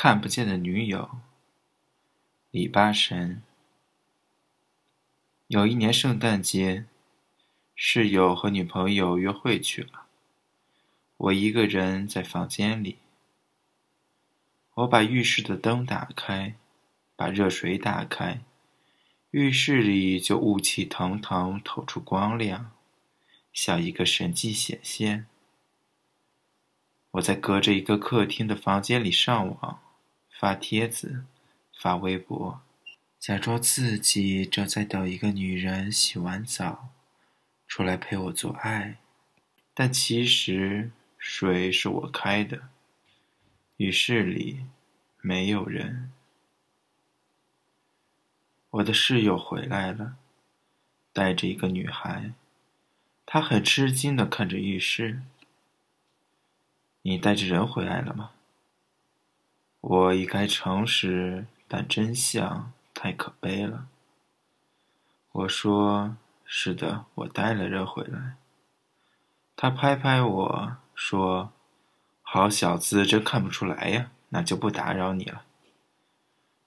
看不见的女友，李八神。有一年圣诞节，室友和女朋友约会去了，我一个人在房间里。我把浴室的灯打开，把热水打开，浴室里就雾气腾腾，透出光亮，像一个神迹显现。我在隔着一个客厅的房间里上网。发帖子，发微博，假装自己正在等一个女人洗完澡出来陪我做爱，但其实水是我开的。浴室里没有人。我的室友回来了，带着一个女孩，她很吃惊的看着浴室。你带着人回来了吗？我一该诚实，但真相太可悲了。我说：“是的，我带了人回来。”他拍拍我说：“好小子，真看不出来呀，那就不打扰你了。”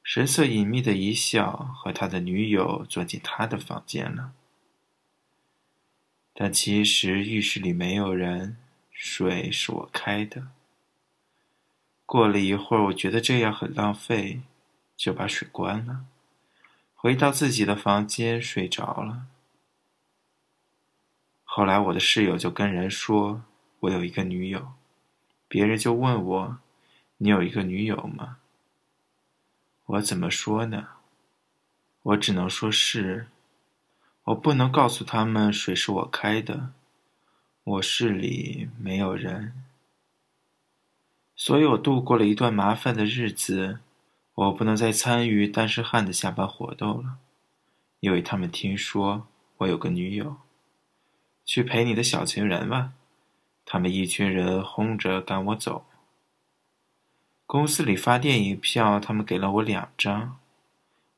神色隐秘的一笑，和他的女友钻进他的房间了。但其实浴室里没有人，水是我开的。过了一会儿，我觉得这样很浪费，就把水关了，回到自己的房间睡着了。后来我的室友就跟人说我有一个女友，别人就问我：“你有一个女友吗？”我怎么说呢？我只能说是，我不能告诉他们水是我开的，卧室里没有人。所以我度过了一段麻烦的日子，我不能再参与单身汉的下班活动了，因为他们听说我有个女友。去陪你的小情人吧，他们一群人轰着赶我走。公司里发电影票，他们给了我两张，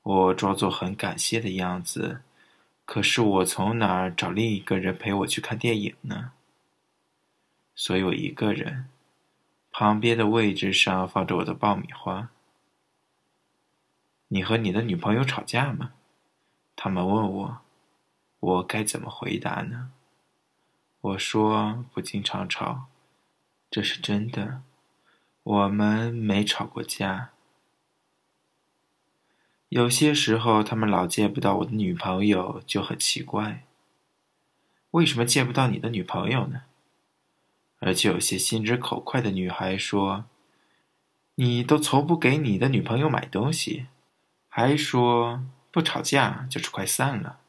我装作很感谢的样子，可是我从哪儿找另一个人陪我去看电影呢？所以我一个人。旁边的位置上放着我的爆米花。你和你的女朋友吵架吗？他们问我，我该怎么回答呢？我说不经常吵，这是真的，我们没吵过架。有些时候他们老见不到我的女朋友，就很奇怪。为什么见不到你的女朋友呢？而且有些心直口快的女孩说：“你都从不给你的女朋友买东西，还说不吵架就是快散了。”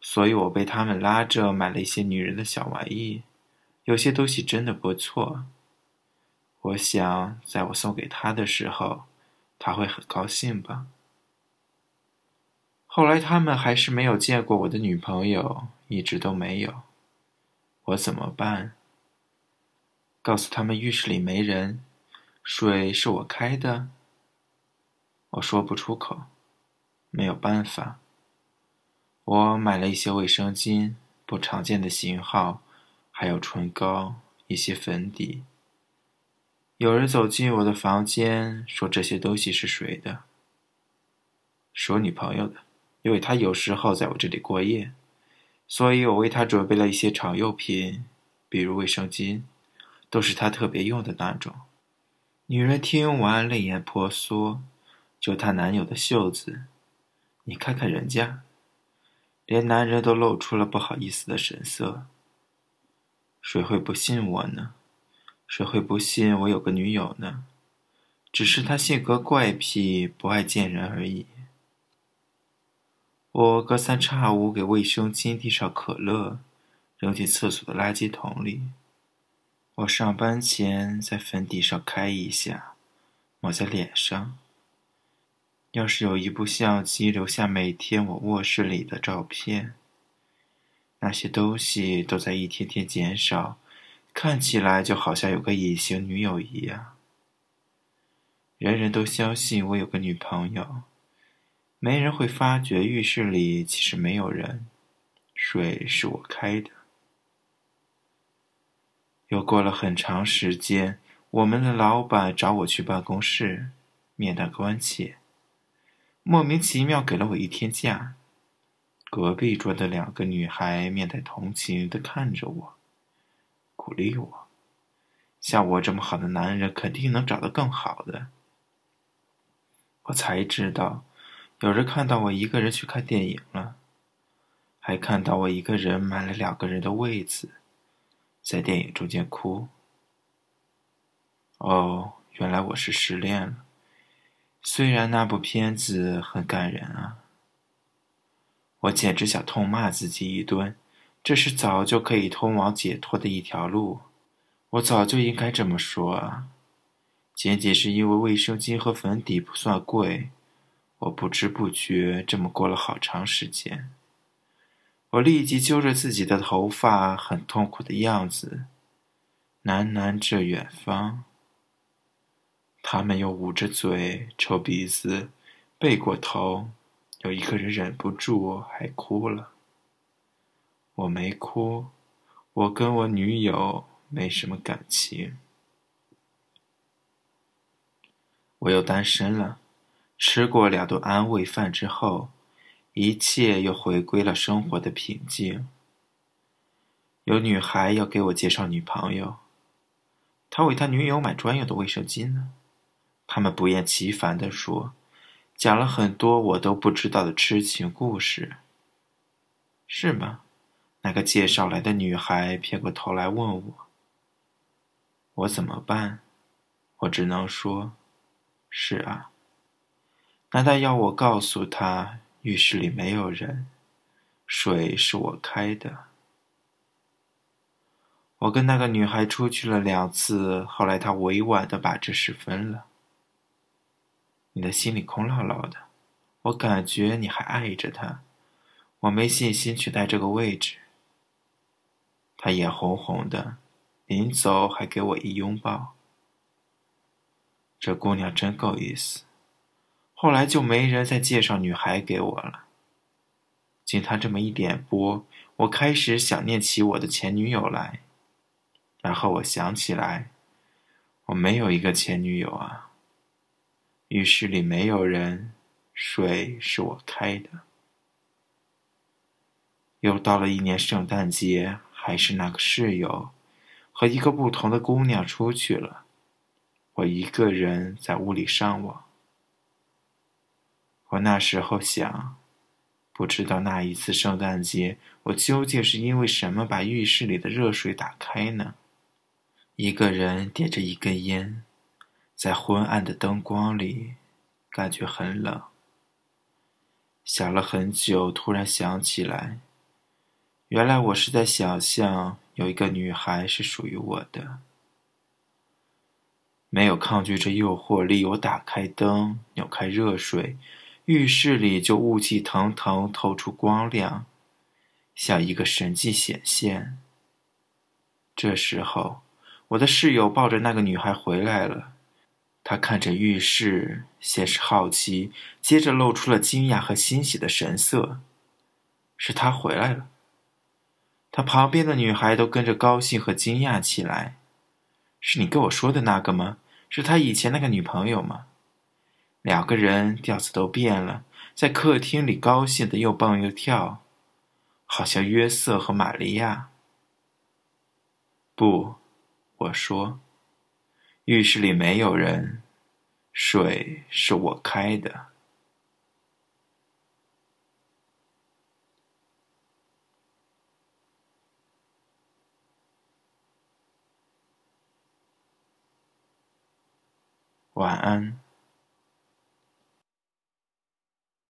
所以我被他们拉着买了一些女人的小玩意，有些东西真的不错。我想，在我送给她的时候，她会很高兴吧。后来他们还是没有见过我的女朋友，一直都没有。我怎么办？告诉他们浴室里没人，水是我开的。我说不出口，没有办法。我买了一些卫生巾，不常见的型号，还有唇膏、一些粉底。有人走进我的房间，说这些东西是谁的？是我女朋友的，因为她有时候在我这里过夜。所以我为他准备了一些常用品，比如卫生巾，都是他特别用的那种。女人听完泪眼婆娑，揪她男友的袖子：“你看看人家，连男人都露出了不好意思的神色。谁会不信我呢？谁会不信我有个女友呢？只是她性格怪癖，不爱见人而已。”我隔三差五给卫生巾递上可乐，扔进厕所的垃圾桶里。我上班前在粉底上开一下，抹在脸上。要是有一部相机留下每天我卧室里的照片，那些东西都在一天天减少，看起来就好像有个隐形女友一样。人人都相信我有个女朋友。没人会发觉浴室里其实没有人，水是我开的。又过了很长时间，我们的老板找我去办公室，面带关切，莫名其妙给了我一天假。隔壁桌的两个女孩面带同情的看着我，鼓励我：“像我这么好的男人，肯定能找到更好的。”我才知道，有人看到我一个人去看电影了，还看到我一个人买了两个人的位子，在电影中间哭。哦，原来我是失恋了。虽然那部片子很感人啊，我简直想痛骂自己一顿。这是早就可以通往解脱的一条路，我早就应该这么说啊。仅仅是因为卫生巾和粉底不算贵，我不知不觉这么过了好长时间。我立即揪着自己的头发，很痛苦的样子，喃喃着远方。他们又捂着嘴、抽鼻子、背过头，有一个人忍不住还哭了。我没哭，我跟我女友没什么感情。我又单身了，吃过两顿安慰饭之后，一切又回归了生活的平静。有女孩要给我介绍女朋友，他为他女友买专用的卫生巾呢。他们不厌其烦地说，讲了很多我都不知道的痴情故事。是吗？那个介绍来的女孩偏过头来问我：“我怎么办？”我只能说。是啊，难道要我告诉他浴室里没有人，水是我开的？我跟那个女孩出去了两次，后来她委婉的把这事分了。你的心里空落落的，我感觉你还爱着她，我没信心取代这个位置。她眼红红的，临走还给我一拥抱。这姑娘真够意思，后来就没人再介绍女孩给我了。经他这么一点拨，我开始想念起我的前女友来。然后我想起来，我没有一个前女友啊。浴室里没有人，水是我开的。又到了一年圣诞节，还是那个室友，和一个不同的姑娘出去了。我一个人在屋里上网。我那时候想，不知道那一次圣诞节，我究竟是因为什么把浴室里的热水打开呢？一个人点着一根烟，在昏暗的灯光里，感觉很冷。想了很久，突然想起来，原来我是在想象有一个女孩是属于我的。没有抗拒这诱惑力，我打开灯，扭开热水，浴室里就雾气腾腾，透出光亮，像一个神迹显现。这时候，我的室友抱着那个女孩回来了，他看着浴室，先是好奇，接着露出了惊讶和欣喜的神色。是他回来了，他旁边的女孩都跟着高兴和惊讶起来。是你跟我说的那个吗？是他以前那个女朋友吗？两个人调子都变了，在客厅里高兴的又蹦又跳，好像约瑟和玛利亚。不，我说，浴室里没有人，水是我开的。晚安。